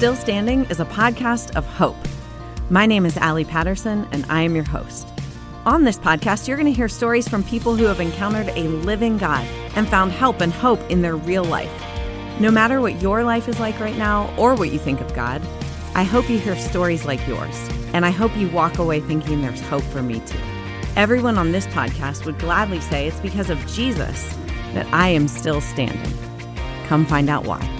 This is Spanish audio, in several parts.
Still Standing is a podcast of hope. My name is Allie Patterson, and I am your host. On this podcast, you're going to hear stories from people who have encountered a living God and found help and hope in their real life. No matter what your life is like right now or what you think of God, I hope you hear stories like yours, and I hope you walk away thinking there's hope for me too. Everyone on this podcast would gladly say it's because of Jesus that I am still standing. Come find out why.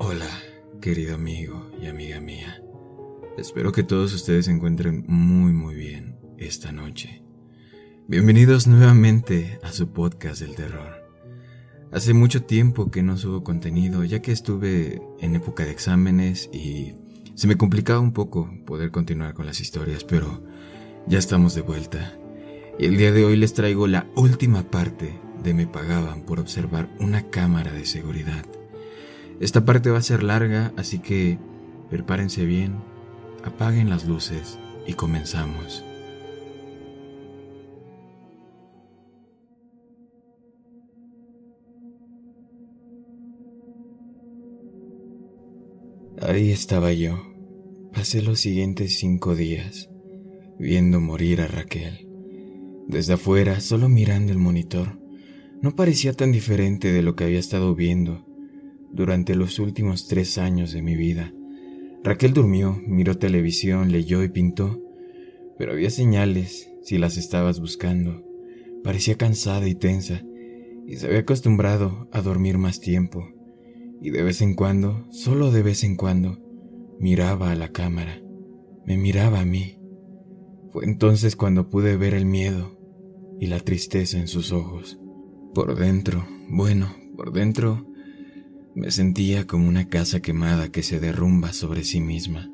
Hola, querido amigo y amiga mía. Espero que todos ustedes se encuentren muy muy bien esta noche. Bienvenidos nuevamente a su podcast del terror. Hace mucho tiempo que no subo contenido ya que estuve en época de exámenes y se me complicaba un poco poder continuar con las historias, pero ya estamos de vuelta. Y el día de hoy les traigo la última parte de Me pagaban por observar una cámara de seguridad. Esta parte va a ser larga, así que prepárense bien, apaguen las luces y comenzamos. Ahí estaba yo. Pasé los siguientes cinco días viendo morir a Raquel. Desde afuera, solo mirando el monitor, no parecía tan diferente de lo que había estado viendo durante los últimos tres años de mi vida. Raquel durmió, miró televisión, leyó y pintó, pero había señales si las estabas buscando. Parecía cansada y tensa, y se había acostumbrado a dormir más tiempo y de vez en cuando, solo de vez en cuando, miraba a la cámara, me miraba a mí. Fue entonces cuando pude ver el miedo y la tristeza en sus ojos. Por dentro, bueno, por dentro, me sentía como una casa quemada que se derrumba sobre sí misma.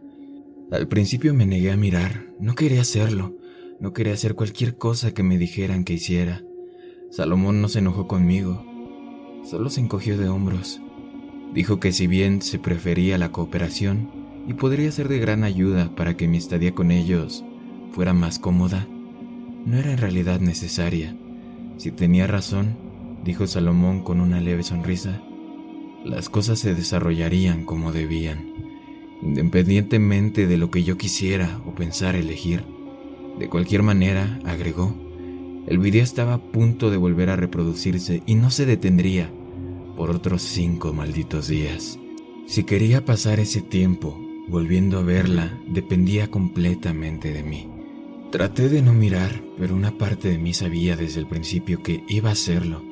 Al principio me negué a mirar, no quería hacerlo, no quería hacer cualquier cosa que me dijeran que hiciera. Salomón no se enojó conmigo, solo se encogió de hombros Dijo que si bien se prefería la cooperación y podría ser de gran ayuda para que mi estadía con ellos fuera más cómoda, no era en realidad necesaria. Si tenía razón, dijo Salomón con una leve sonrisa, las cosas se desarrollarían como debían, independientemente de lo que yo quisiera o pensara elegir. De cualquier manera, agregó, el video estaba a punto de volver a reproducirse y no se detendría por otros cinco malditos días. Si quería pasar ese tiempo volviendo a verla, dependía completamente de mí. Traté de no mirar, pero una parte de mí sabía desde el principio que iba a hacerlo.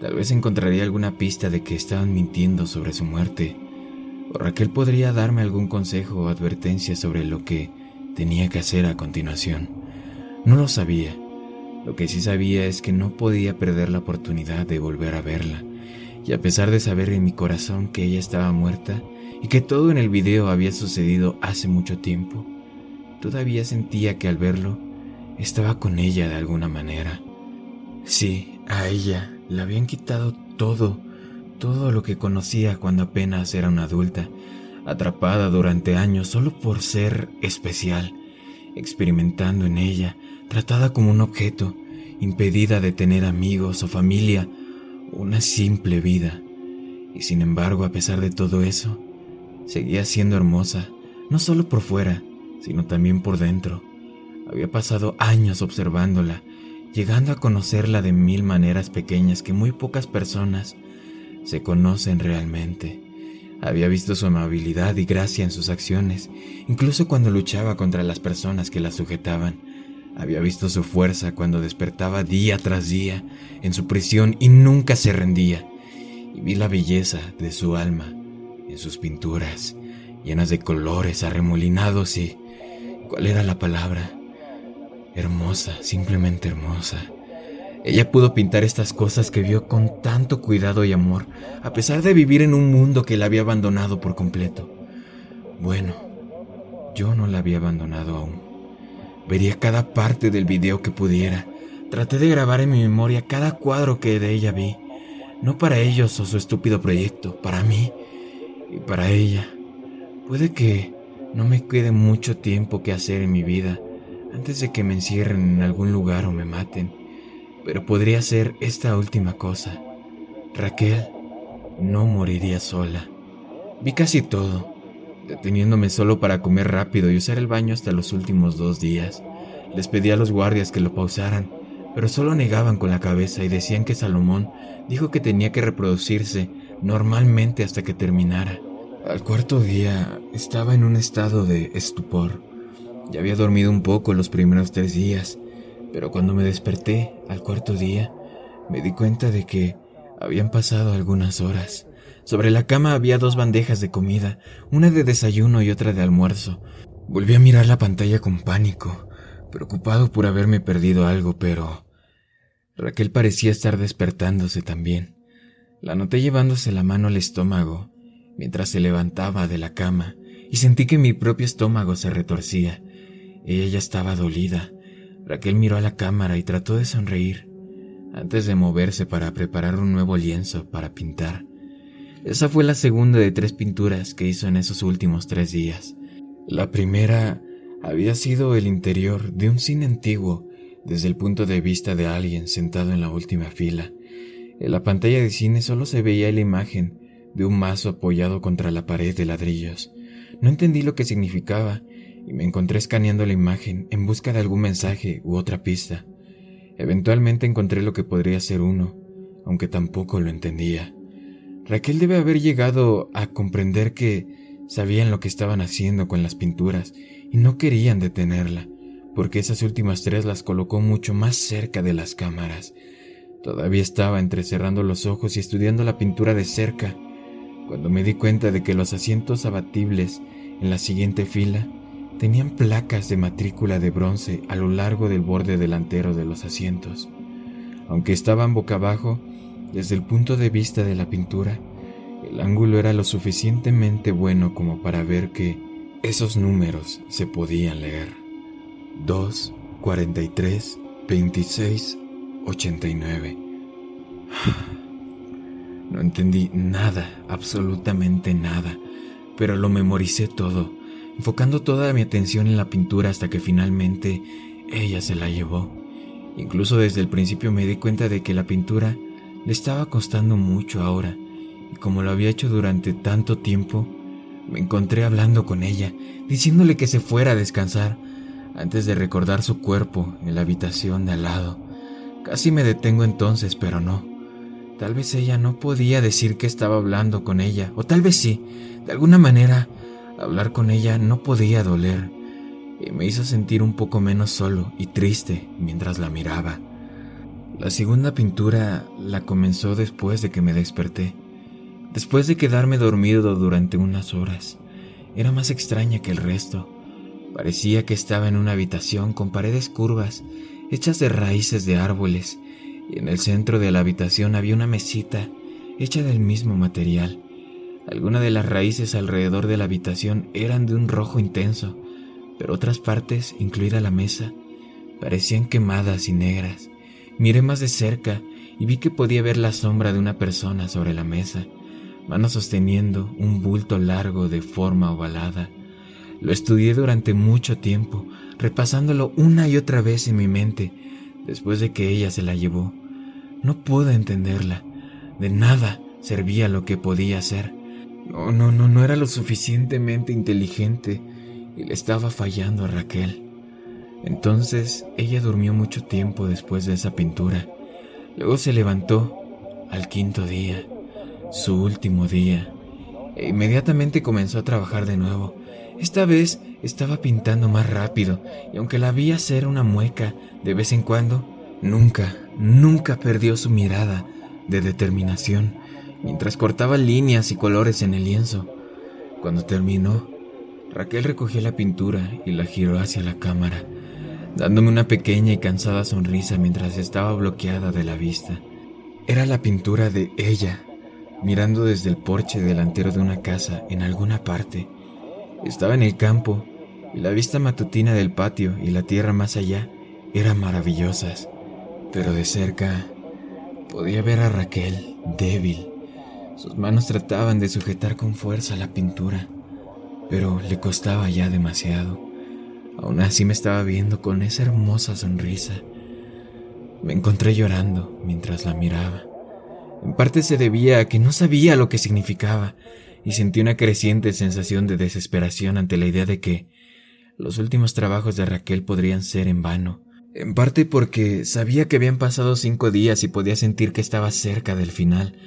Tal vez encontraría alguna pista de que estaban mintiendo sobre su muerte, o Raquel podría darme algún consejo o advertencia sobre lo que tenía que hacer a continuación. No lo sabía. Lo que sí sabía es que no podía perder la oportunidad de volver a verla y a pesar de saber en mi corazón que ella estaba muerta y que todo en el video había sucedido hace mucho tiempo, todavía sentía que al verlo estaba con ella de alguna manera. Sí, a ella le habían quitado todo, todo lo que conocía cuando apenas era una adulta, atrapada durante años solo por ser especial, experimentando en ella, tratada como un objeto, impedida de tener amigos o familia, una simple vida. Y sin embargo, a pesar de todo eso, seguía siendo hermosa, no solo por fuera, sino también por dentro. Había pasado años observándola, llegando a conocerla de mil maneras pequeñas que muy pocas personas se conocen realmente. Había visto su amabilidad y gracia en sus acciones, incluso cuando luchaba contra las personas que la sujetaban. Había visto su fuerza cuando despertaba día tras día en su prisión y nunca se rendía. Y vi la belleza de su alma en sus pinturas, llenas de colores arremolinados y... ¿Cuál era la palabra? Hermosa, simplemente hermosa. Ella pudo pintar estas cosas que vio con tanto cuidado y amor, a pesar de vivir en un mundo que la había abandonado por completo. Bueno, yo no la había abandonado aún. Vería cada parte del video que pudiera. Traté de grabar en mi memoria cada cuadro que de ella vi. No para ellos o su estúpido proyecto, para mí y para ella. Puede que no me quede mucho tiempo que hacer en mi vida antes de que me encierren en algún lugar o me maten pero podría ser esta última cosa. Raquel no moriría sola. Vi casi todo, deteniéndome solo para comer rápido y usar el baño hasta los últimos dos días. Les pedí a los guardias que lo pausaran, pero solo negaban con la cabeza y decían que Salomón dijo que tenía que reproducirse normalmente hasta que terminara. Al cuarto día estaba en un estado de estupor. Ya había dormido un poco los primeros tres días pero cuando me desperté al cuarto día, me di cuenta de que habían pasado algunas horas. Sobre la cama había dos bandejas de comida, una de desayuno y otra de almuerzo. Volví a mirar la pantalla con pánico, preocupado por haberme perdido algo, pero Raquel parecía estar despertándose también. La noté llevándose la mano al estómago mientras se levantaba de la cama y sentí que mi propio estómago se retorcía. Ella estaba dolida, Raquel miró a la cámara y trató de sonreír antes de moverse para preparar un nuevo lienzo para pintar. Esa fue la segunda de tres pinturas que hizo en esos últimos tres días. La primera había sido el interior de un cine antiguo desde el punto de vista de alguien sentado en la última fila. En la pantalla de cine solo se veía la imagen de un mazo apoyado contra la pared de ladrillos. No entendí lo que significaba y me encontré escaneando la imagen en busca de algún mensaje u otra pista. Eventualmente encontré lo que podría ser uno, aunque tampoco lo entendía. Raquel debe haber llegado a comprender que sabían lo que estaban haciendo con las pinturas y no querían detenerla, porque esas últimas tres las colocó mucho más cerca de las cámaras. Todavía estaba entrecerrando los ojos y estudiando la pintura de cerca, cuando me di cuenta de que los asientos abatibles en la siguiente fila tenían placas de matrícula de bronce a lo largo del borde delantero de los asientos. Aunque estaban boca abajo, desde el punto de vista de la pintura, el ángulo era lo suficientemente bueno como para ver que esos números se podían leer. 2, 43, 26, 89. No entendí nada, absolutamente nada, pero lo memoricé todo enfocando toda mi atención en la pintura hasta que finalmente ella se la llevó. Incluso desde el principio me di cuenta de que la pintura le estaba costando mucho ahora, y como lo había hecho durante tanto tiempo, me encontré hablando con ella, diciéndole que se fuera a descansar, antes de recordar su cuerpo en la habitación de al lado. Casi me detengo entonces, pero no. Tal vez ella no podía decir que estaba hablando con ella, o tal vez sí. De alguna manera Hablar con ella no podía doler y me hizo sentir un poco menos solo y triste mientras la miraba. La segunda pintura la comenzó después de que me desperté, después de quedarme dormido durante unas horas. Era más extraña que el resto. Parecía que estaba en una habitación con paredes curvas, hechas de raíces de árboles, y en el centro de la habitación había una mesita hecha del mismo material. Algunas de las raíces alrededor de la habitación eran de un rojo intenso, pero otras partes, incluida la mesa, parecían quemadas y negras. Miré más de cerca y vi que podía ver la sombra de una persona sobre la mesa, mano sosteniendo un bulto largo de forma ovalada. Lo estudié durante mucho tiempo, repasándolo una y otra vez en mi mente, después de que ella se la llevó. No pude entenderla. De nada servía lo que podía hacer. No, no, no, no era lo suficientemente inteligente y le estaba fallando a Raquel. Entonces ella durmió mucho tiempo después de esa pintura. Luego se levantó al quinto día, su último día, e inmediatamente comenzó a trabajar de nuevo. Esta vez estaba pintando más rápido y aunque la vi hacer una mueca de vez en cuando, nunca, nunca perdió su mirada de determinación mientras cortaba líneas y colores en el lienzo. Cuando terminó, Raquel recogió la pintura y la giró hacia la cámara. dándome una pequeña y cansada sonrisa mientras estaba bloqueada de la vista. Era la pintura de ella, mirando desde el porche delantero de una casa en alguna parte. Estaba en el campo y la vista matutina del patio y la tierra más allá eran maravillosas, pero de cerca podía ver a Raquel débil. Sus manos trataban de sujetar con fuerza la pintura, pero le costaba ya demasiado. Aún así me estaba viendo con esa hermosa sonrisa. Me encontré llorando mientras la miraba. En parte se debía a que no sabía lo que significaba y sentí una creciente sensación de desesperación ante la idea de que los últimos trabajos de Raquel podrían ser en vano. En parte porque sabía que habían pasado cinco días y podía sentir que estaba cerca del final,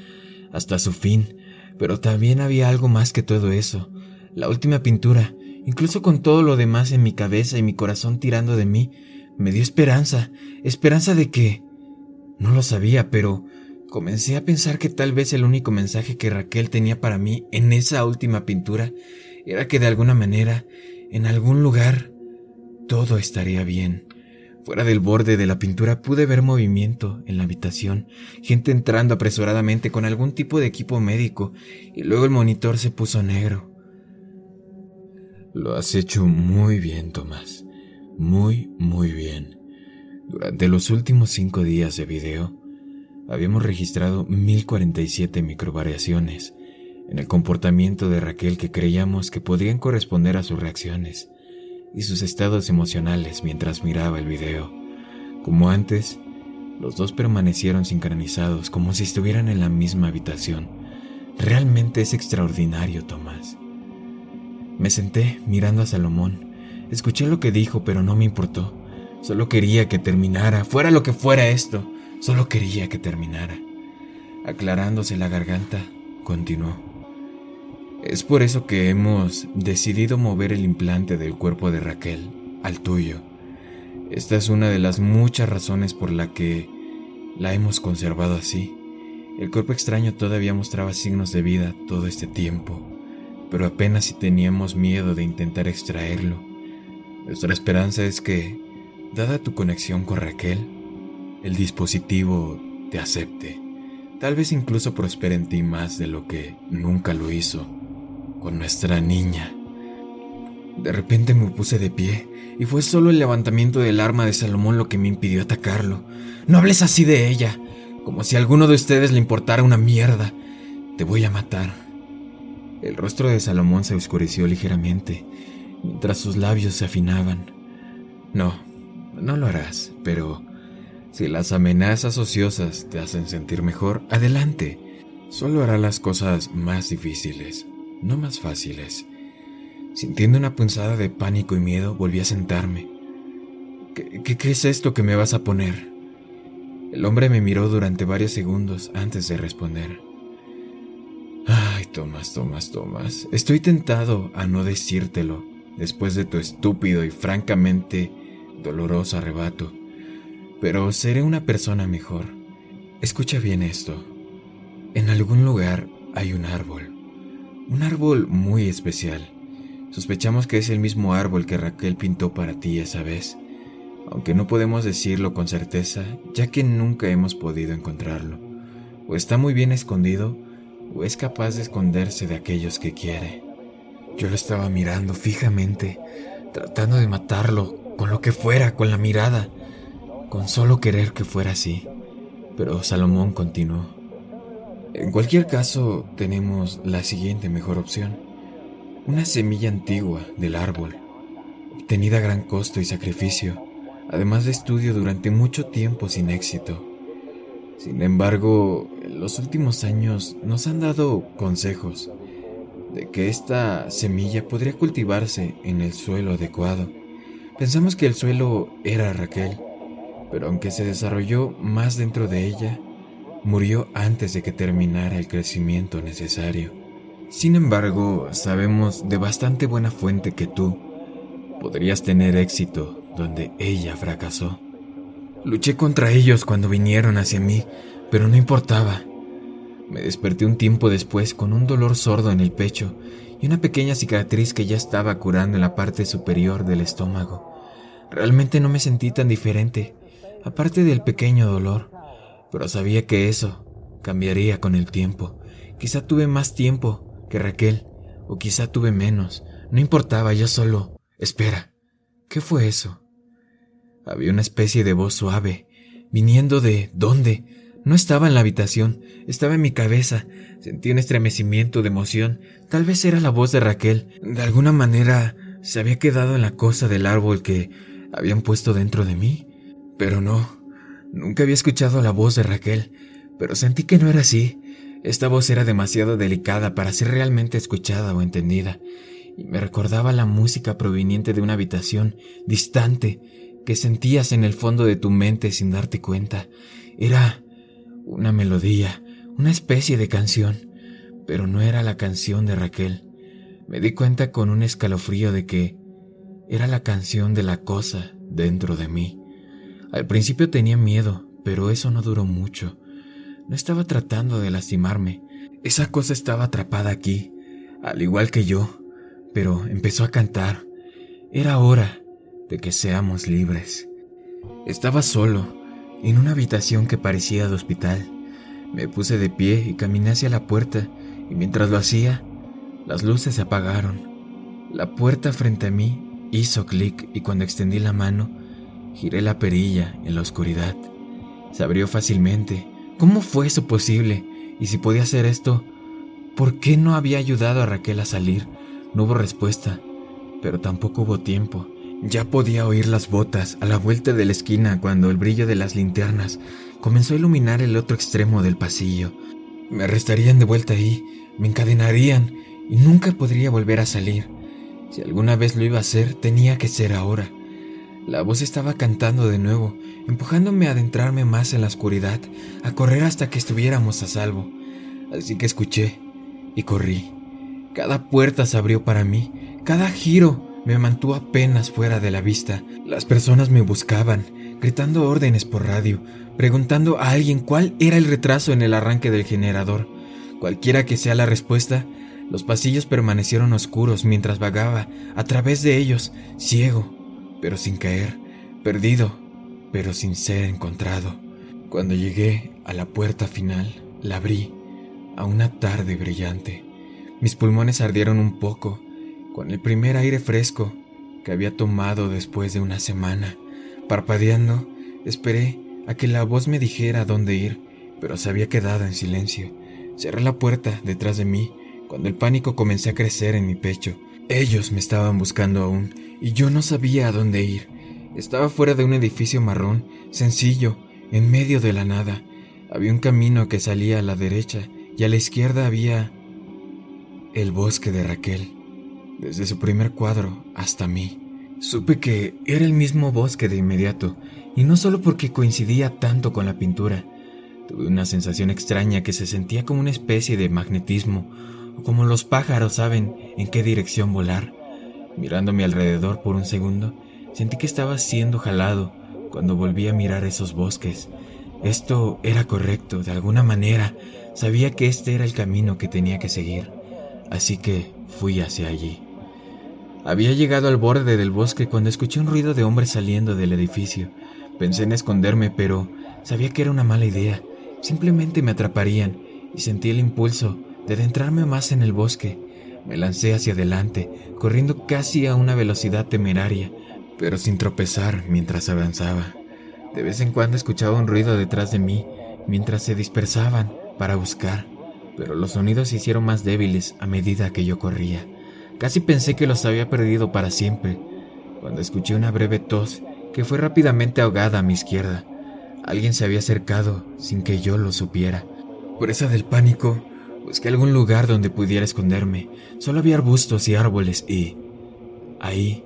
hasta su fin, pero también había algo más que todo eso. La última pintura, incluso con todo lo demás en mi cabeza y mi corazón tirando de mí, me dio esperanza, esperanza de que... No lo sabía, pero Comencé a pensar que tal vez el único mensaje que Raquel tenía para mí en esa última pintura era que de alguna manera, en algún lugar, todo estaría bien. Fuera del borde de la pintura pude ver movimiento en la habitación, gente entrando apresuradamente con algún tipo de equipo médico, y luego el monitor se puso negro. Lo has hecho muy bien, Tomás. Muy, muy bien. Durante los últimos cinco días de video, habíamos registrado 1047 microvariaciones en el comportamiento de Raquel que creíamos que podrían corresponder a sus reacciones y sus estados emocionales mientras miraba el video. Como antes, los dos permanecieron sincronizados como si estuvieran en la misma habitación. Realmente es extraordinario, Tomás. Me senté mirando a Salomón. Escuché lo que dijo, pero no me importó. Solo quería que terminara, fuera lo que fuera esto. Solo quería que terminara. Aclarándose la garganta, continuó. Es por eso que hemos decidido mover el implante del cuerpo de Raquel al tuyo. Esta es una de las muchas razones por la que la hemos conservado así. El cuerpo extraño todavía mostraba signos de vida todo este tiempo, pero apenas si teníamos miedo de intentar extraerlo. Nuestra esperanza es que, dada tu conexión con Raquel, el dispositivo te acepte. Tal vez incluso prospere en ti más de lo que nunca lo hizo con nuestra niña. De repente me puse de pie y fue solo el levantamiento del arma de Salomón lo que me impidió atacarlo. No hables así de ella, como si a alguno de ustedes le importara una mierda. Te voy a matar. El rostro de Salomón se oscureció ligeramente, mientras sus labios se afinaban. No, no lo harás, pero si las amenazas ociosas te hacen sentir mejor, adelante. Solo hará las cosas más difíciles, no más fáciles. Sintiendo una punzada de pánico y miedo, volví a sentarme. ¿Qué, qué, es esto que me vas a poner? El hombre me miró durante varios segundos antes de responder. Ay, Tomás, Tomás, Tomás. Estoy tentado a no decírtelo después de tu estúpido y francamente doloroso arrebato pero seré una persona mejor. Escucha bien esto. En algún lugar hay un árbol. Un árbol muy especial. Sospechamos que es el mismo árbol que Raquel pintó para ti esa vez, aunque no podemos decirlo con certeza, ya que nunca hemos podido encontrarlo. O está muy bien escondido, o es capaz de esconderse de aquellos que quiere. Yo lo estaba mirando fijamente, tratando de matarlo, con lo que fuera, con la mirada con solo querer que fuera así. Pero Salomón continuó. En cualquier caso, tenemos la siguiente mejor opción. Una semilla antigua del árbol, obtenida a gran costo y sacrificio, además de estudio durante mucho tiempo sin éxito. Sin embargo, en los últimos años nos han dado consejos de que esta semilla podría cultivarse en el suelo adecuado. Pensamos que el suelo era Raquel, pero aunque se desarrolló más dentro de ella, murió antes de que terminara el crecimiento necesario. Sin embargo, sabemos de bastante buena fuente que tú podrías tener éxito donde ella fracasó. Luché contra ellos cuando vinieron hacia mí, pero no importaba. Me desperté un tiempo después con un dolor sordo en el pecho y una pequeña cicatriz que ya estaba curando en la parte superior del estómago. Realmente no me sentí tan diferente, aparte del pequeño dolor, pero sabía que eso cambiaría con el tiempo. Quizá tuve más tiempo que Raquel, o quizá tuve menos. No importaba, yo solo... Espera, ¿qué fue eso? Había una especie de voz suave, viniendo de... ¿Dónde? No estaba en la habitación, estaba en mi cabeza. Sentí un estremecimiento de emoción. Tal vez era la voz de Raquel. De alguna manera se había quedado en la cosa del árbol que habían puesto dentro de mí. Pero no, nunca había escuchado la voz de Raquel, pero sentí que no era así. Esta voz era demasiado delicada para ser realmente escuchada o entendida, y me recordaba la música proveniente de una habitación distante que sentías en el fondo de tu mente sin darte cuenta. Era una melodía, una especie de canción, pero no era la canción de Raquel. Me di cuenta con un escalofrío de que era la canción de la cosa dentro de mí. Al principio tenía miedo, pero eso no duró mucho. No estaba tratando de lastimarme. Esa cosa estaba atrapada aquí, al igual que yo, pero empezó a cantar. Era hora de que seamos libres. Estaba solo, en una habitación que parecía de hospital. Me puse de pie y caminé hacia la puerta, y mientras lo hacía, las luces se apagaron. La puerta frente a mí hizo clic y cuando extendí la mano, giré la perilla en la oscuridad. Se abrió fácilmente. ¿Cómo fue eso posible? Y si podía hacer esto, ¿por qué no había ayudado a Raquel a salir? No hubo respuesta, pero tampoco hubo tiempo. Ya podía oír las botas a la vuelta de la esquina cuando el brillo de las linternas comenzó a iluminar el otro extremo del pasillo. Me arrestarían de vuelta ahí, me encadenarían y nunca podría volver a salir. Si alguna vez lo iba a hacer, tenía que ser ahora. La voz estaba cantando de nuevo, empujándome a adentrarme más en la oscuridad, a correr hasta que estuviéramos a salvo. Así que escuché y corrí. Cada puerta se abrió para mí, cada giro me mantuvo apenas fuera de la vista. Las personas me buscaban, gritando órdenes por radio, preguntando a alguien cuál era el retraso en el arranque del generador. Cualquiera que sea la respuesta, los pasillos permanecieron oscuros mientras vagaba a través de ellos, ciego, pero sin caer, perdido, pero sin ser encontrado. Cuando llegué a la puerta final, la abrí a una tarde brillante. Mis pulmones ardieron un poco con el primer aire fresco que había tomado después de una semana. Parpadeando, esperé a que la voz me dijera dónde ir, pero se había quedado en silencio. Cerré la puerta detrás de mí cuando el pánico comenzó a crecer en mi pecho. Ellos me estaban buscando aún y yo no sabía a dónde ir. Estaba fuera de un edificio marrón, sencillo, en medio de la nada. Había un camino que salía a la derecha y a la izquierda había el bosque de Raquel desde su primer cuadro hasta mí. Supe que era el mismo bosque de inmediato, y no solo porque coincidía tanto con la pintura. Tuve una sensación extraña que se sentía como una especie de magnetismo, o como los pájaros saben en qué dirección volar. Mirando a mi alrededor por un segundo, sentí que estaba siendo jalado cuando volví a mirar esos bosques. Esto era correcto, de alguna manera. Sabía que este era el camino que tenía que seguir. Así que fui hacia allí. Había llegado al borde del bosque cuando escuché un ruido de hombres saliendo del edificio. Pensé en esconderme, pero sabía que era una mala idea. Simplemente me atraparían y sentí el impulso de adentrarme más en el bosque. Me lancé hacia adelante, corriendo casi a una velocidad temeraria, pero sin tropezar mientras avanzaba. De vez en cuando escuchaba un ruido detrás de mí mientras se dispersaban para buscar, pero los sonidos se hicieron más débiles a medida que yo corría. Casi pensé que los había perdido para siempre, cuando escuché una breve tos que fue rápidamente ahogada a mi izquierda. Alguien se había acercado sin que yo lo supiera. Presa del pánico, busqué algún lugar donde pudiera esconderme. Solo había arbustos y árboles y... Ahí,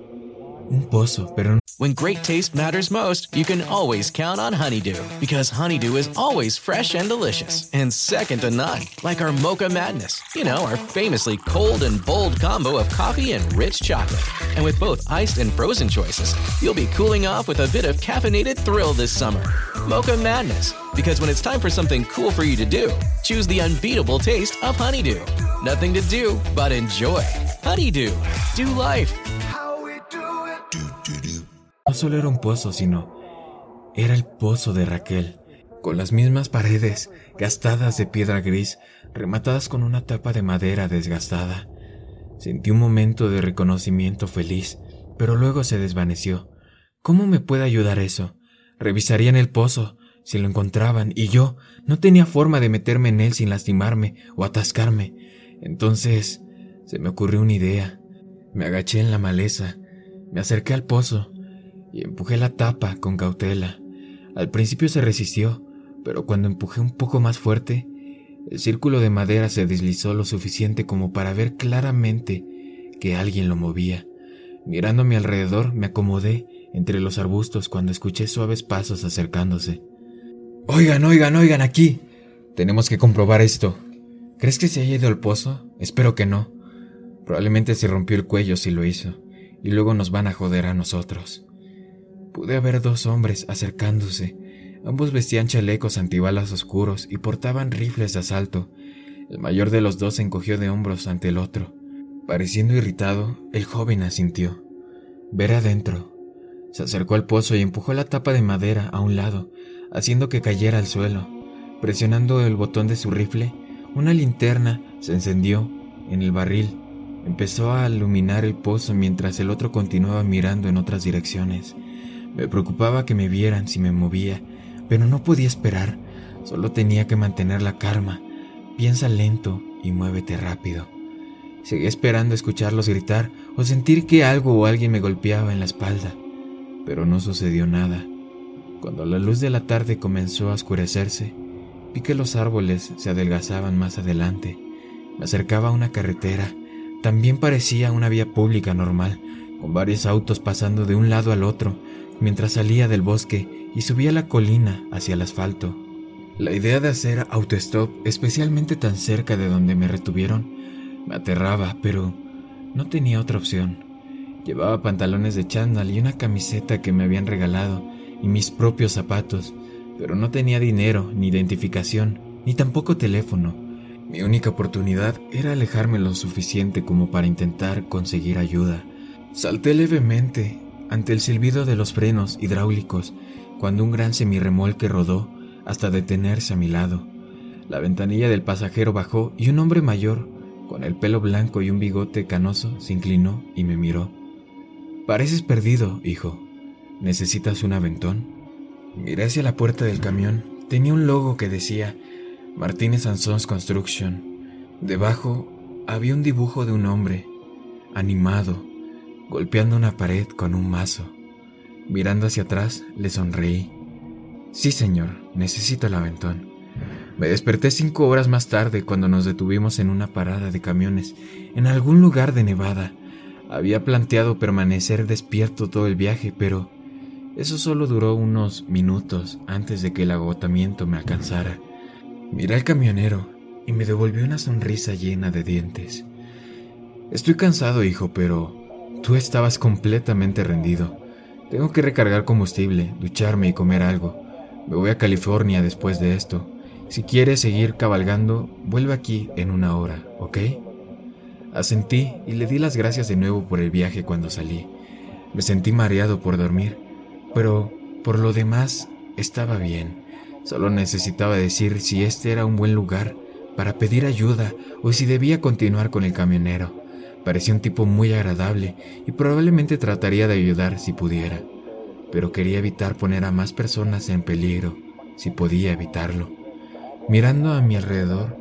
un pozo, pero. When great taste matters most, you can always count on Honeydew. Because Honeydew is always fresh and delicious. And second to none. Like our Mocha Madness. You know, our famously cold and bold combo of coffee and rich chocolate. And with both iced and frozen choices, you'll be cooling off with a bit of caffeinated thrill this summer. Mocha Madness. Because when it's time for something cool for you to do, choose the unbeatable taste of Honeydew. Nothing to do but enjoy. Honeydew. Do life. Solo era un pozo, sino era el pozo de Raquel, con las mismas paredes gastadas de piedra gris, rematadas con una tapa de madera desgastada. Sentí un momento de reconocimiento feliz, pero luego se desvaneció. ¿Cómo me puede ayudar eso? Revisarían el pozo, si lo encontraban, y yo no tenía forma de meterme en él sin lastimarme o atascarme. Entonces se me ocurrió una idea. Me agaché en la maleza, me acerqué al pozo y empujé la tapa con cautela. Al principio se resistió, pero cuando empujé un poco más fuerte, el círculo de madera se deslizó lo suficiente como para ver claramente que alguien lo movía. Mirando a mi alrededor, me acomodé entre los arbustos cuando escuché suaves pasos acercándose. Oigan, oigan, oigan, aquí. Tenemos que comprobar esto. ¿Crees que se haya ido al pozo? Espero que no. Probablemente se rompió el cuello si lo hizo, y luego nos van a joder a nosotros. Pude ver dos hombres acercándose. Ambos vestían chalecos antibalas oscuros y portaban rifles de asalto. El mayor de los dos se encogió de hombros ante el otro. Pareciendo irritado, el joven asintió. Ver adentro. Se acercó al pozo y empujó la tapa de madera a un lado, haciendo que cayera al suelo. Presionando el botón de su rifle, una linterna se encendió en el barril. Empezó a iluminar el pozo mientras el otro continuaba mirando en otras direcciones. Me preocupaba que me vieran si me movía, pero no podía esperar. Solo tenía que mantener la calma. Piensa lento y muévete rápido. Seguí esperando escucharlos gritar o sentir que algo o alguien me golpeaba en la espalda, pero no sucedió nada. Cuando la luz de la tarde comenzó a oscurecerse, vi que los árboles se adelgazaban más adelante. Me acercaba a una carretera. También parecía una vía pública normal, con varios autos pasando de un lado al otro, mientras salía del bosque y subía la colina hacia el asfalto. La idea de hacer autostop, especialmente tan cerca de donde me retuvieron, me aterraba, pero no tenía otra opción. Llevaba pantalones de chándal y una camiseta que me habían regalado y mis propios zapatos, pero no tenía dinero, ni identificación, ni tampoco teléfono. Mi única oportunidad era alejarme lo suficiente como para intentar conseguir ayuda. Salté levemente ante el silbido de los frenos hidráulicos cuando un gran semirremolque rodó hasta detenerse a mi lado. La ventanilla del pasajero bajó y un hombre mayor, con el pelo blanco y un bigote canoso, se inclinó y me miró. Pareces perdido, hijo. ¿Necesitas un aventón? Miré hacia la puerta del camión. Tenía un logo que decía Martínez Sons Construction. Debajo había un dibujo de un hombre, animado, golpeando una pared con un mazo. Mirando hacia atrás, le sonreí. Sí, señor, necesito el aventón. Me desperté cinco horas más tarde cuando nos detuvimos en una parada de camiones en algún lugar de Nevada. Había planteado permanecer despierto todo el viaje, pero eso solo duró unos minutos antes de que el agotamiento me alcanzara. Miré al camionero y me devolvió una sonrisa llena de dientes. Estoy cansado, hijo, pero tú estabas completamente rendido. Tengo que recargar combustible, ducharme y comer algo. Me voy a California después de esto. Si quieres seguir cabalgando, vuelve aquí en una hora, ¿ok? Asentí y le di las gracias de nuevo por el viaje cuando salí. Me sentí mareado por dormir, pero por lo demás estaba bien. Solo necesitaba decir si este era un buen lugar para pedir ayuda o si debía continuar con el camionero. Parecía un tipo muy agradable y probablemente trataría de ayudar si pudiera, pero quería evitar poner a más personas en peligro si podía evitarlo. Mirando a mi alrededor,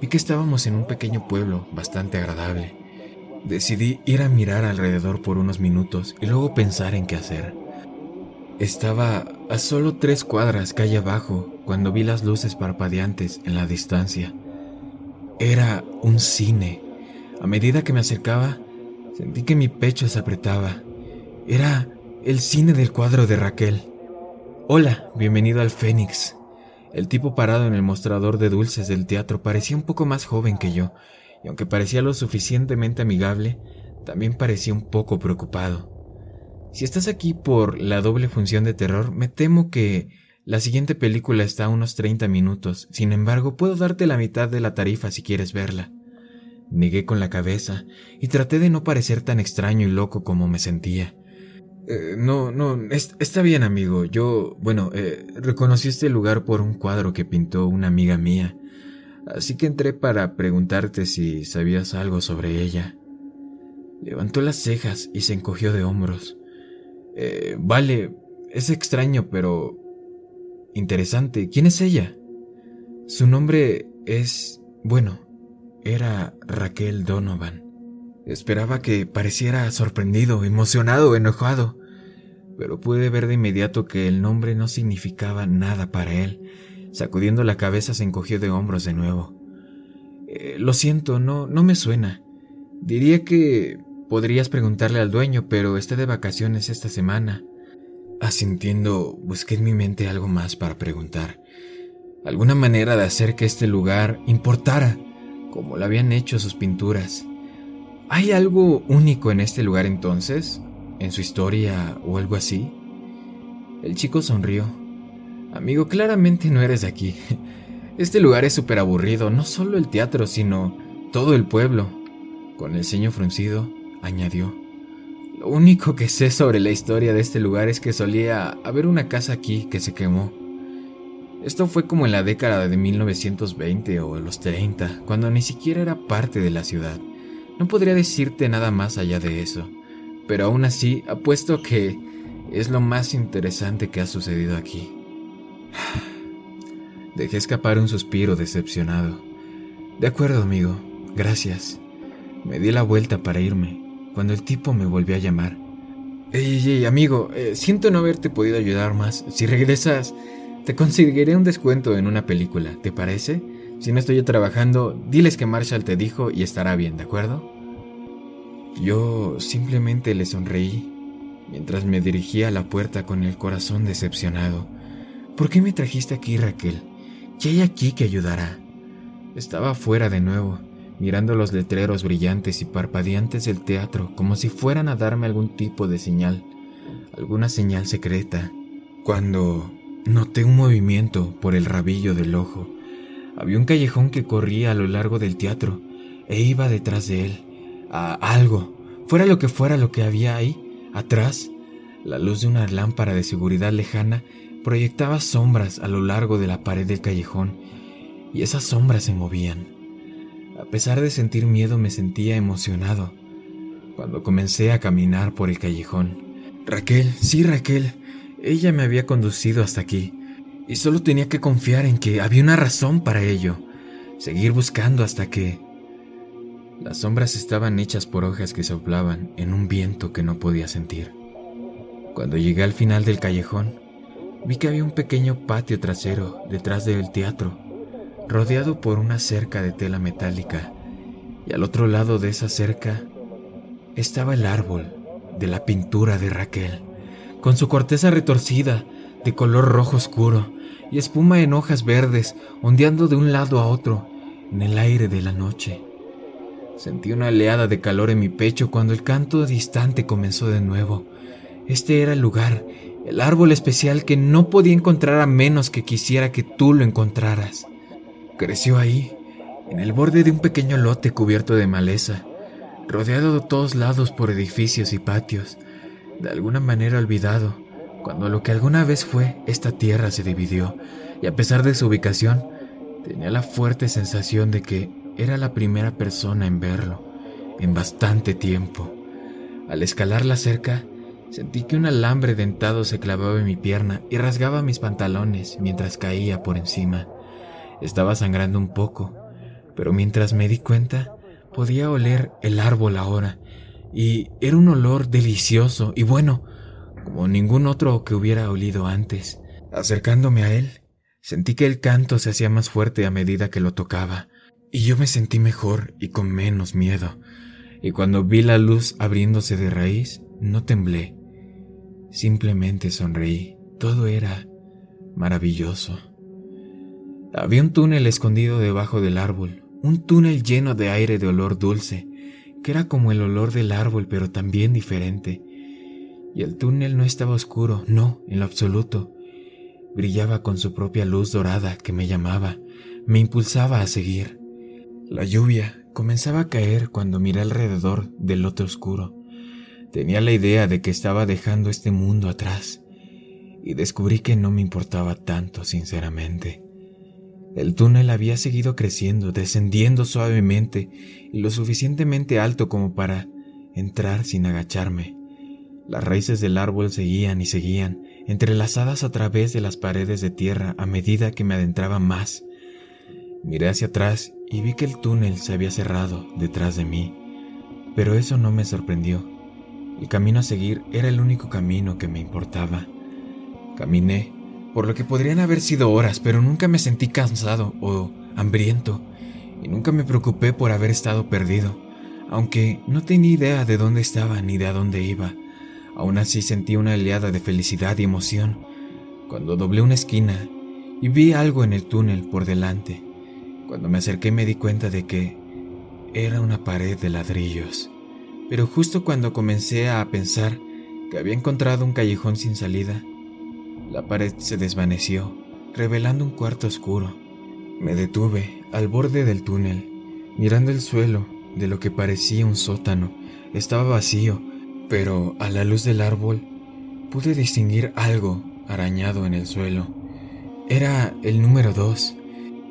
vi que estábamos en un pequeño pueblo bastante agradable. Decidí ir a mirar alrededor por unos minutos y luego pensar en qué hacer. Estaba a solo tres cuadras calle abajo cuando vi las luces parpadeantes en la distancia. Era un cine. A medida que me acercaba, sentí que mi pecho se apretaba. Era el cine del cuadro de Raquel. Hola, bienvenido al Fénix, el tipo parado en el mostrador de dulces del teatro parecía un poco más joven que yo, y aunque parecía lo suficientemente amigable, también parecía un poco preocupado. Si estás aquí por la doble función de terror, me temo que la siguiente película está a unos 30 minutos, sin embargo puedo darte la mitad de la tarifa si quieres verla. Negué con la cabeza y traté de no parecer tan extraño y loco como me sentía. Eh, no, no, está bien amigo. Yo, bueno, eh, reconocí este lugar por un cuadro que pintó una amiga mía. Así que entré para preguntarte si sabías algo sobre ella. Levantó las cejas y se encogió de hombros. Eh, vale, es extraño, pero interesante. ¿Quién es ella? Su nombre es... bueno, era Raquel Donovan. Esperaba que pareciera sorprendido, emocionado, enojado, pero pude ver de inmediato que el nombre no significaba nada para él. Sacudiendo la cabeza se encogió de hombros de nuevo. Eh, lo siento, no, no me suena. Diría que podrías preguntarle al dueño, pero está de vacaciones esta semana. Asintiendo, busqué en mi mente algo más para preguntar. Alguna manera de hacer que este lugar importara, como lo habían hecho sus pinturas. ¿Hay algo único en este lugar entonces? ¿En su historia o algo así? El chico sonrió. Amigo, claramente no eres de aquí. Este lugar es súper aburrido, no solo el teatro, sino todo el pueblo. Con el ceño fruncido, añadió. Lo único que sé sobre la historia de este lugar es que solía haber una casa aquí que se quemó. Esto fue como en la década de 1920 o los 30, cuando ni siquiera era parte de la ciudad. No podría decirte nada más allá de eso, pero aún así apuesto que es lo más interesante que ha sucedido aquí. Dejé escapar un suspiro decepcionado. De acuerdo, amigo, gracias. Me di la vuelta para irme, cuando el tipo me volvió a llamar. Ey, ey, amigo, eh, siento no haberte podido ayudar más. Si regresas, te conseguiré un descuento en una película, ¿te parece? Si no estoy yo trabajando, diles que Marshall te dijo y estará bien, ¿de acuerdo? Yo simplemente le sonreí mientras me dirigía a la puerta con el corazón decepcionado. ¿Por qué me trajiste aquí, Raquel? ¿Qué hay aquí que ayudará? Estaba fuera de nuevo, mirando los letreros brillantes y parpadeantes del teatro como si fueran a darme algún tipo de señal, alguna señal secreta, cuando noté un movimiento por el rabillo del ojo. Había un callejón que corría a lo largo del teatro e iba detrás de él, a algo, fuera lo que fuera lo que había ahí, atrás, la luz de una lámpara de seguridad lejana proyectaba sombras a lo largo de la pared del callejón, y esas sombras se movían. A pesar de sentir miedo me sentía emocionado cuando comencé a caminar por el callejón. Raquel, sí Raquel, ella me había conducido hasta aquí, y solo tenía que confiar en que había una razón para ello, seguir buscando hasta que... Las sombras estaban hechas por hojas que soplaban en un viento que no podía sentir. Cuando llegué al final del callejón, vi que había un pequeño patio trasero detrás del teatro, rodeado por una cerca de tela metálica, y al otro lado de esa cerca estaba el árbol de la pintura de Raquel, con su corteza retorcida de color rojo oscuro y espuma en hojas verdes ondeando de un lado a otro en el aire de la noche. Sentí una oleada de calor en mi pecho cuando el canto distante comenzó de nuevo. Este era el lugar el árbol especial que no podía encontrar a menos que quisiera que tú lo encontraras. Creció ahí, en el borde de un pequeño lote cubierto de maleza, rodeado de todos lados por edificios y patios, de alguna manera olvidado, cuando lo que alguna vez fue esta tierra se dividió, y a pesar de su ubicación, tenía la fuerte sensación de que era la primera persona en verlo, en bastante tiempo. Al escalar la cerca, Sentí que un alambre dentado se clavaba en mi pierna y rasgaba mis pantalones mientras caía por encima. Estaba sangrando un poco, pero mientras me di cuenta, podía oler el árbol ahora, y era un olor delicioso y bueno, como ningún otro que hubiera olido antes. Acercándome a él, sentí que el canto se hacía más fuerte a medida que lo tocaba, y yo me sentí mejor y con menos miedo. Y cuando vi la luz abriéndose de raíz, no temblé Simplemente sonreí. Todo era maravilloso. Había un túnel escondido debajo del árbol, un túnel lleno de aire de olor dulce, que era como el olor del árbol pero también diferente. Y el túnel no estaba oscuro, no, en lo absoluto. Brillaba con su propia luz dorada que me llamaba, me impulsaba a seguir. La lluvia comenzaba a caer cuando miré alrededor del lote oscuro. Tenía la idea de que estaba dejando este mundo atrás y descubrí que no me importaba tanto, sinceramente. El túnel había seguido creciendo, descendiendo suavemente y lo suficientemente alto como para entrar sin agacharme. Las raíces del árbol seguían y seguían, entrelazadas a través de las paredes de tierra a medida que me adentraba más. Miré hacia atrás y vi que el túnel se había cerrado detrás de mí, pero eso no me sorprendió. El camino a seguir era el único camino que me importaba. Caminé, por lo que podrían haber sido horas, pero nunca me sentí cansado o hambriento, y nunca me preocupé por haber estado perdido, aunque no tenía idea de dónde estaba ni de a dónde iba. Aún así sentí una oleada de felicidad y emoción cuando doblé una esquina y vi algo en el túnel por delante. Cuando me acerqué me di cuenta de que era una pared de ladrillos. Pero justo cuando comencé a pensar que había encontrado un callejón sin salida, la pared se desvaneció, revelando un cuarto oscuro. Me detuve al borde del túnel, mirando el suelo de lo que parecía un sótano. Estaba vacío pero a la luz del árbol pude distinguir algo arañado en el suelo. Era el número dos.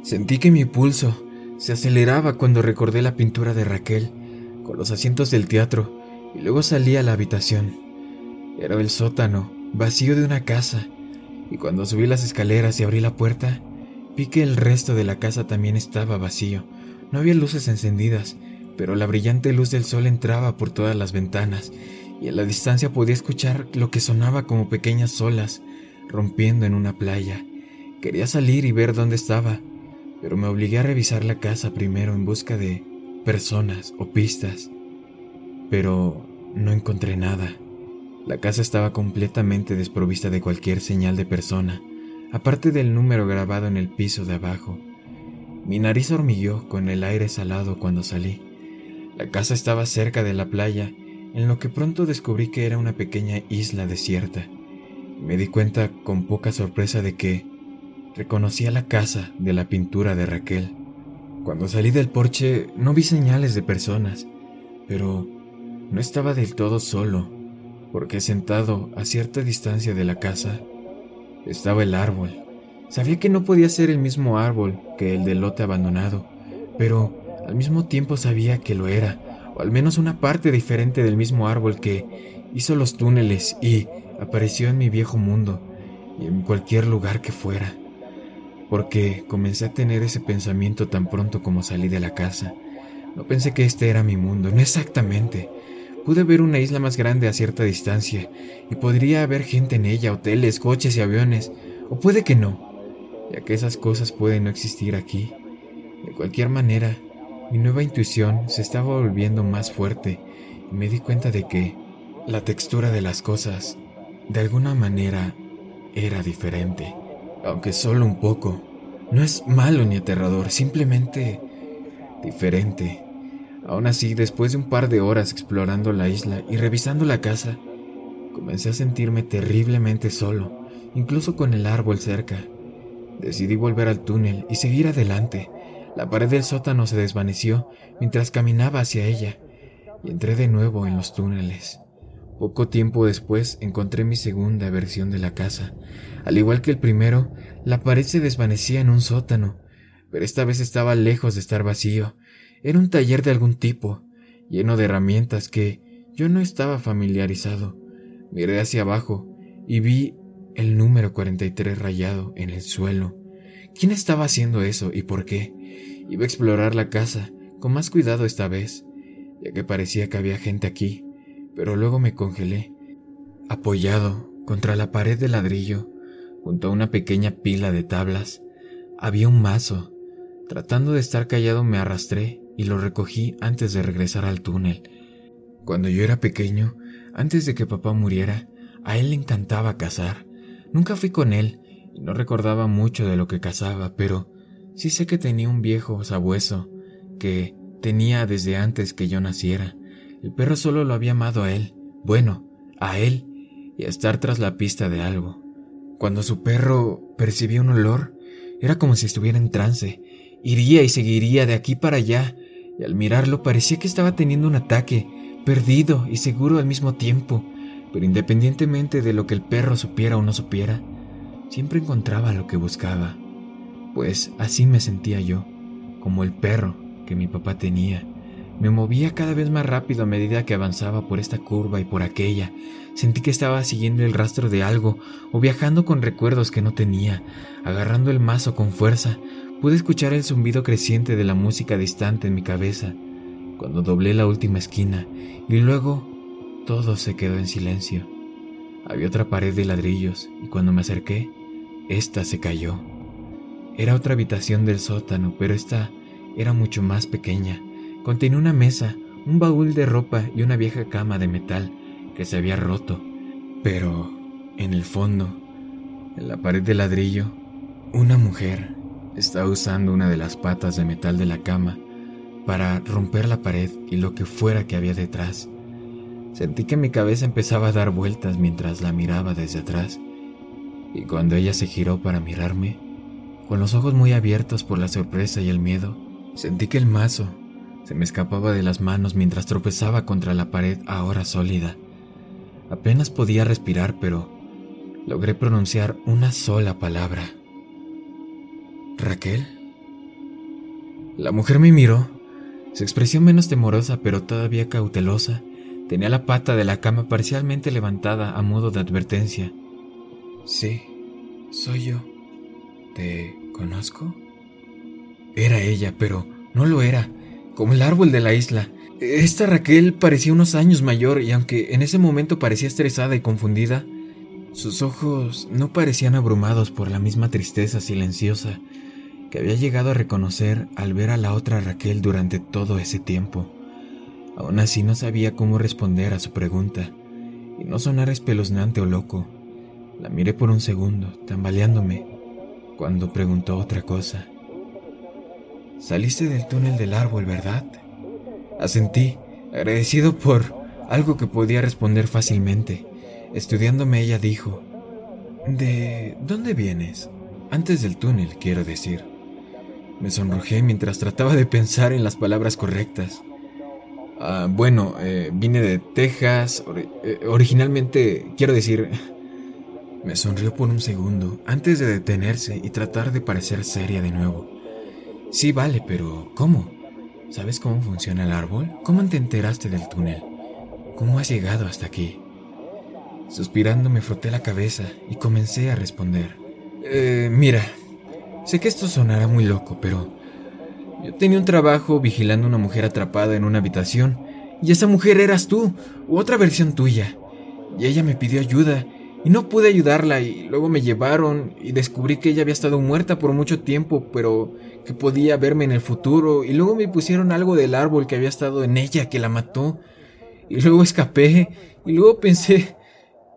Sentí que mi pulso se aceleraba cuando recordé la pintura de Raquel con los asientos del teatro y luego salí a la habitación. Era el sótano, vacío de una casa, y cuando subí las escaleras y abrí la puerta, vi que el resto de la casa también estaba vacío. No había luces encendidas, pero la brillante luz del sol entraba por todas las ventanas y a la distancia podía escuchar lo que sonaba como pequeñas olas rompiendo en una playa. Quería salir y ver dónde estaba, pero me obligué a revisar la casa primero en busca de personas o pistas. Pero no encontré nada. La casa estaba completamente desprovista de cualquier señal de persona, aparte del número grabado en el piso de abajo. Mi nariz hormigueó con el aire salado cuando salí. La casa estaba cerca de la playa en lo que pronto descubrí que era una pequeña isla desierta. Me di cuenta con poca sorpresa de que reconocía la casa de la pintura de Raquel. Cuando salí del porche no vi señales de personas, pero no estaba del todo solo, porque sentado a cierta distancia de la casa estaba el árbol. Sabía que no podía ser el mismo árbol que el del lote abandonado, pero al mismo tiempo sabía que lo era al menos una parte diferente del mismo árbol que hizo los túneles y apareció en mi viejo mundo y en cualquier lugar que fuera. Porque comencé a tener ese pensamiento tan pronto como salí de la casa. No pensé que este era mi mundo, no exactamente. Pude ver una isla más grande a cierta distancia y podría haber gente en ella, hoteles, coches y aviones, o puede que no, ya que esas cosas pueden no existir aquí. De cualquier manera, mi nueva intuición se estaba volviendo más fuerte y me di cuenta de que la textura de las cosas, de alguna manera, era diferente, aunque solo un poco. No es malo ni aterrador, simplemente diferente. Aún así, después de un par de horas explorando la isla y revisando la casa, comencé a sentirme terriblemente solo, incluso con el árbol cerca. Decidí volver al túnel y seguir adelante, la pared del sótano se desvaneció mientras caminaba hacia ella y entré de nuevo en los túneles. Poco tiempo después encontré mi segunda versión de la casa. Al igual que el primero, la pared se desvanecía en un sótano, pero esta vez estaba lejos de estar vacío. Era un taller de algún tipo, lleno de herramientas que yo no estaba familiarizado. Miré hacia abajo y vi el número 43 rayado en el suelo. ¿Quién estaba haciendo eso y por qué? Iba a explorar la casa, con más cuidado esta vez, ya que parecía que había gente aquí, pero luego me congelé, apoyado contra la pared de ladrillo, junto a una pequeña pila de tablas. Había un mazo. Tratando de estar callado me arrastré y lo recogí antes de regresar al túnel. Cuando yo era pequeño, antes de que papá muriera, a él le encantaba cazar. Nunca fui con él y no recordaba mucho de lo que cazaba, pero Sí sé que tenía un viejo sabueso que tenía desde antes que yo naciera. El perro solo lo había amado a él, bueno, a él y a estar tras la pista de algo. Cuando su perro percibía un olor, era como si estuviera en trance. Iría y seguiría de aquí para allá, y al mirarlo parecía que estaba teniendo un ataque, perdido y seguro al mismo tiempo, pero independientemente de lo que el perro supiera o no supiera, siempre encontraba lo que buscaba. Pues así me sentía yo, como el perro que mi papá tenía. Me movía cada vez más rápido a medida que avanzaba por esta curva y por aquella. Sentí que estaba siguiendo el rastro de algo o viajando con recuerdos que no tenía. Agarrando el mazo con fuerza, pude escuchar el zumbido creciente de la música distante en mi cabeza cuando doblé la última esquina y luego todo se quedó en silencio. Había otra pared de ladrillos y cuando me acerqué, esta se cayó. Era otra habitación del sótano, pero esta era mucho más pequeña. Contenía una mesa, un baúl de ropa y una vieja cama de metal que se había roto. Pero, en el fondo, en la pared de ladrillo, una mujer estaba usando una de las patas de metal de la cama para romper la pared y lo que fuera que había detrás. Sentí que mi cabeza empezaba a dar vueltas mientras la miraba desde atrás, y cuando ella se giró para mirarme, con los ojos muy abiertos por la sorpresa y el miedo, sentí que el mazo se me escapaba de las manos mientras tropezaba contra la pared ahora sólida. Apenas podía respirar, pero logré pronunciar una sola palabra. Raquel. La mujer me miró su expresión menos temorosa pero todavía cautelosa tenía la pata de la cama parcialmente levantada a modo de advertencia. Sí, soy yo. ¿Te conozco? Era ella, pero no lo era, como el árbol de la isla. Esta Raquel parecía unos años mayor y aunque en ese momento parecía estresada y confundida, sus ojos no parecían abrumados por la misma tristeza silenciosa que había llegado a reconocer al ver a la otra Raquel durante todo ese tiempo. Aún así no sabía cómo responder a su pregunta, y no sonar espeluznante o loco. La miré por un segundo, tambaleándome, cuando preguntó otra cosa. Saliste del túnel del árbol, ¿verdad? Asentí, agradecido por algo que podía responder fácilmente. Estudiándome ella dijo, ¿De dónde vienes? Antes del túnel, quiero decir. Me sonrojé mientras trataba de pensar en las palabras correctas. Ah, bueno, eh, vine de Texas. Eh, originalmente, quiero decir... Me sonrió por un segundo antes de detenerse y tratar de parecer seria de nuevo. Sí, vale, pero ¿cómo? ¿Sabes cómo funciona el árbol? ¿Cómo te enteraste del túnel? ¿Cómo has llegado hasta aquí? Suspirando me froté la cabeza y comencé a responder. Eh, mira, Sé que esto sonará muy loco, pero yo tenía un trabajo vigilando a una mujer atrapada en una habitación, y esa mujer eras tú, u otra versión tuya. Y ella me pidió ayuda, y no pude ayudarla, y luego me llevaron, y descubrí que ella había estado muerta por mucho tiempo, pero que podía verme en el futuro, y luego me pusieron algo del árbol que había estado en ella, que la mató, y luego escapé, y luego pensé,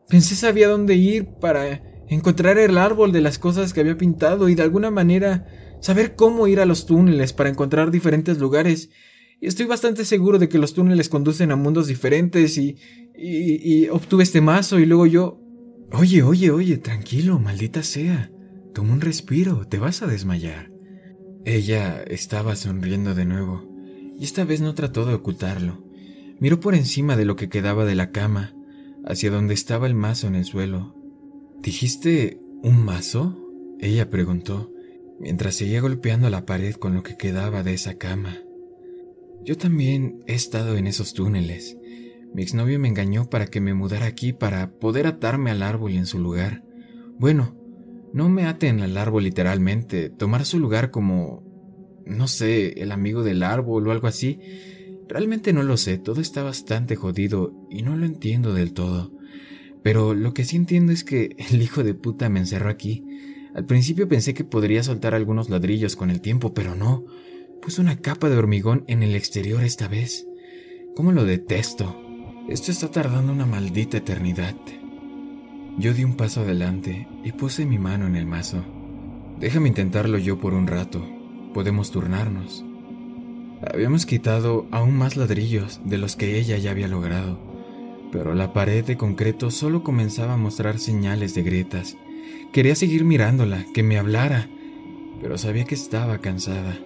pensé sabía dónde ir para encontrar el árbol de las cosas que había pintado y de alguna manera saber cómo ir a los túneles para encontrar diferentes lugares. Y estoy bastante seguro de que los túneles conducen a mundos diferentes y, y, obtuve este mazo y luego yo... Oye, oye, oye, tranquilo, maldita sea. Toma un respiro, te vas a desmayar. Ella estaba sonriendo de nuevo, y esta vez no trató de ocultarlo. Miró por encima de lo que quedaba de la cama, hacia donde estaba el mazo en el suelo, ¿Dijiste un mazo? Ella preguntó, mientras seguía golpeando la pared con lo que quedaba de esa cama. Yo también he estado en esos túneles. Mi exnovio me engañó para que me mudara aquí para poder atarme al árbol en su lugar. Bueno, no me aten al árbol literalmente, tomar su lugar como, no sé, el amigo del árbol o algo así. Realmente no lo sé, todo está bastante jodido y no lo entiendo del todo. Pero lo que sí entiendo es que el hijo de puta me encerró aquí. Al principio pensé que podría soltar algunos ladrillos con el tiempo, pero no. Puso una capa de hormigón en el exterior esta vez. ¿Cómo lo detesto? Esto está tardando una maldita eternidad. Yo di un paso adelante y puse mi mano en el mazo. Déjame intentarlo yo por un rato. Podemos turnarnos. Habíamos quitado aún más ladrillos de los que ella ya había logrado pero la pared de concreto solo comenzaba a mostrar señales de grietas. Quería seguir mirándola, que me hablara, pero sabía que estaba cansada.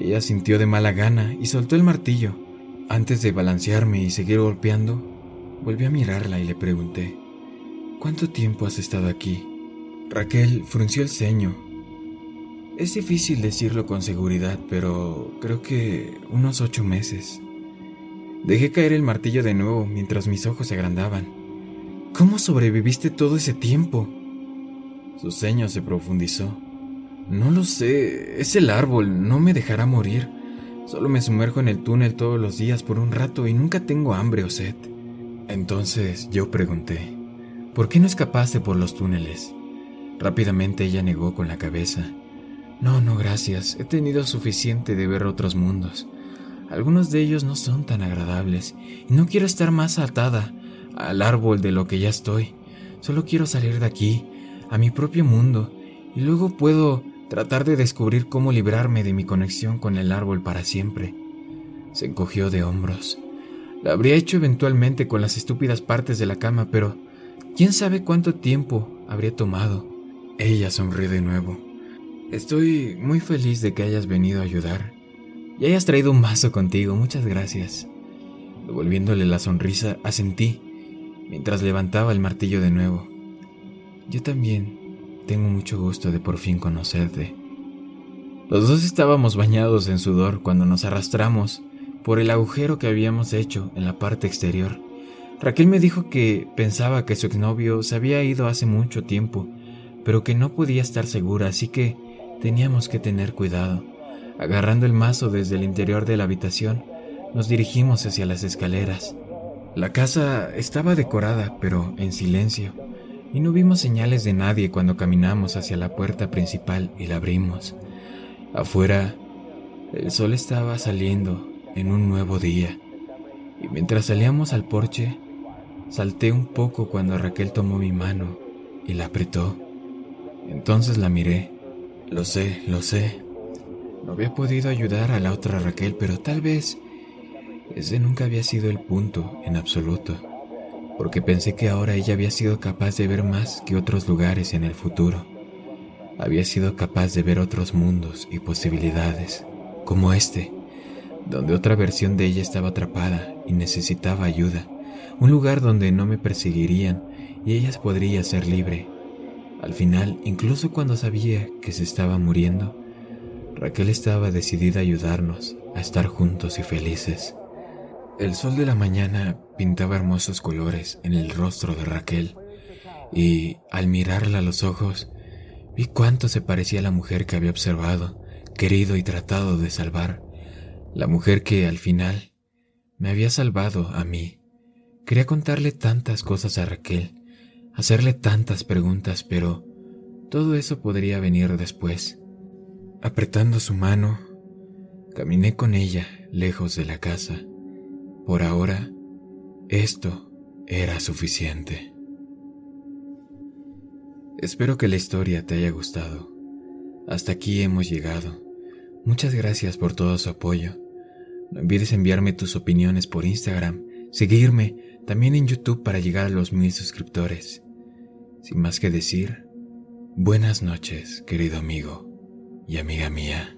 Ella sintió de mala gana y soltó el martillo. Antes de balancearme y seguir golpeando, volví a mirarla y le pregunté, ¿cuánto tiempo has estado aquí? Raquel frunció el ceño. Es difícil decirlo con seguridad, pero creo que unos ocho meses. Dejé caer el martillo de nuevo mientras mis ojos se agrandaban. ¿Cómo sobreviviste todo ese tiempo? Su ceño se profundizó. No lo sé, es el árbol, no me dejará morir. Solo me sumerjo en el túnel todos los días por un rato y nunca tengo hambre o sed. Entonces yo pregunté, ¿por qué no escapaste por los túneles? Rápidamente ella negó con la cabeza. No, no, gracias. He tenido suficiente de ver otros mundos. Algunos de ellos no son tan agradables y no quiero estar más atada al árbol de lo que ya estoy. Solo quiero salir de aquí, a mi propio mundo, y luego puedo tratar de descubrir cómo librarme de mi conexión con el árbol para siempre. Se encogió de hombros. Lo habría hecho eventualmente con las estúpidas partes de la cama, pero quién sabe cuánto tiempo habría tomado. Ella sonrió de nuevo. Estoy muy feliz de que hayas venido a ayudar. Y hayas traído un vaso contigo, muchas gracias. Devolviéndole la sonrisa, asentí, mientras levantaba el martillo de nuevo. Yo también tengo mucho gusto de por fin conocerte. Los dos estábamos bañados en sudor cuando nos arrastramos por el agujero que habíamos hecho en la parte exterior. Raquel me dijo que pensaba que su exnovio se había ido hace mucho tiempo, pero que no podía estar segura, así que teníamos que tener cuidado. Agarrando el mazo desde el interior de la habitación, nos dirigimos hacia las escaleras. La casa estaba decorada, pero en silencio y no vimos señales de nadie cuando caminamos hacia la puerta principal y la abrimos. Afuera, el sol estaba saliendo en un nuevo día, y mientras salíamos al porche, salté un poco cuando Raquel tomó mi mano y la apretó. Entonces la miré. Lo sé, lo sé. No había podido ayudar a la otra Raquel, pero tal vez ese nunca había sido el punto en absoluto porque pensé que ahora ella había sido capaz de ver más que otros lugares en el futuro. Había sido capaz de ver otros mundos y posibilidades, como este, donde otra versión de ella estaba atrapada y necesitaba ayuda, un lugar donde no me perseguirían y ella podría ser libre. Al final, incluso cuando sabía que se estaba muriendo, Raquel estaba decidida a ayudarnos a estar juntos y felices. El sol de la mañana pintaba hermosos colores en el rostro de Raquel y al mirarla a los ojos vi cuánto se parecía a la mujer que había observado, querido y tratado de salvar, la mujer que al final me había salvado a mí. Quería contarle tantas cosas a Raquel, hacerle tantas preguntas, pero todo eso podría venir después. Apretando su mano, caminé con ella lejos de la casa. Por ahora, esto era suficiente. Espero que la historia te haya gustado. Hasta aquí hemos llegado. Muchas gracias por todo su apoyo. No olvides enviarme tus opiniones por Instagram, seguirme también en YouTube para llegar a los mil suscriptores. Sin más que decir, buenas noches, querido amigo y amiga mía.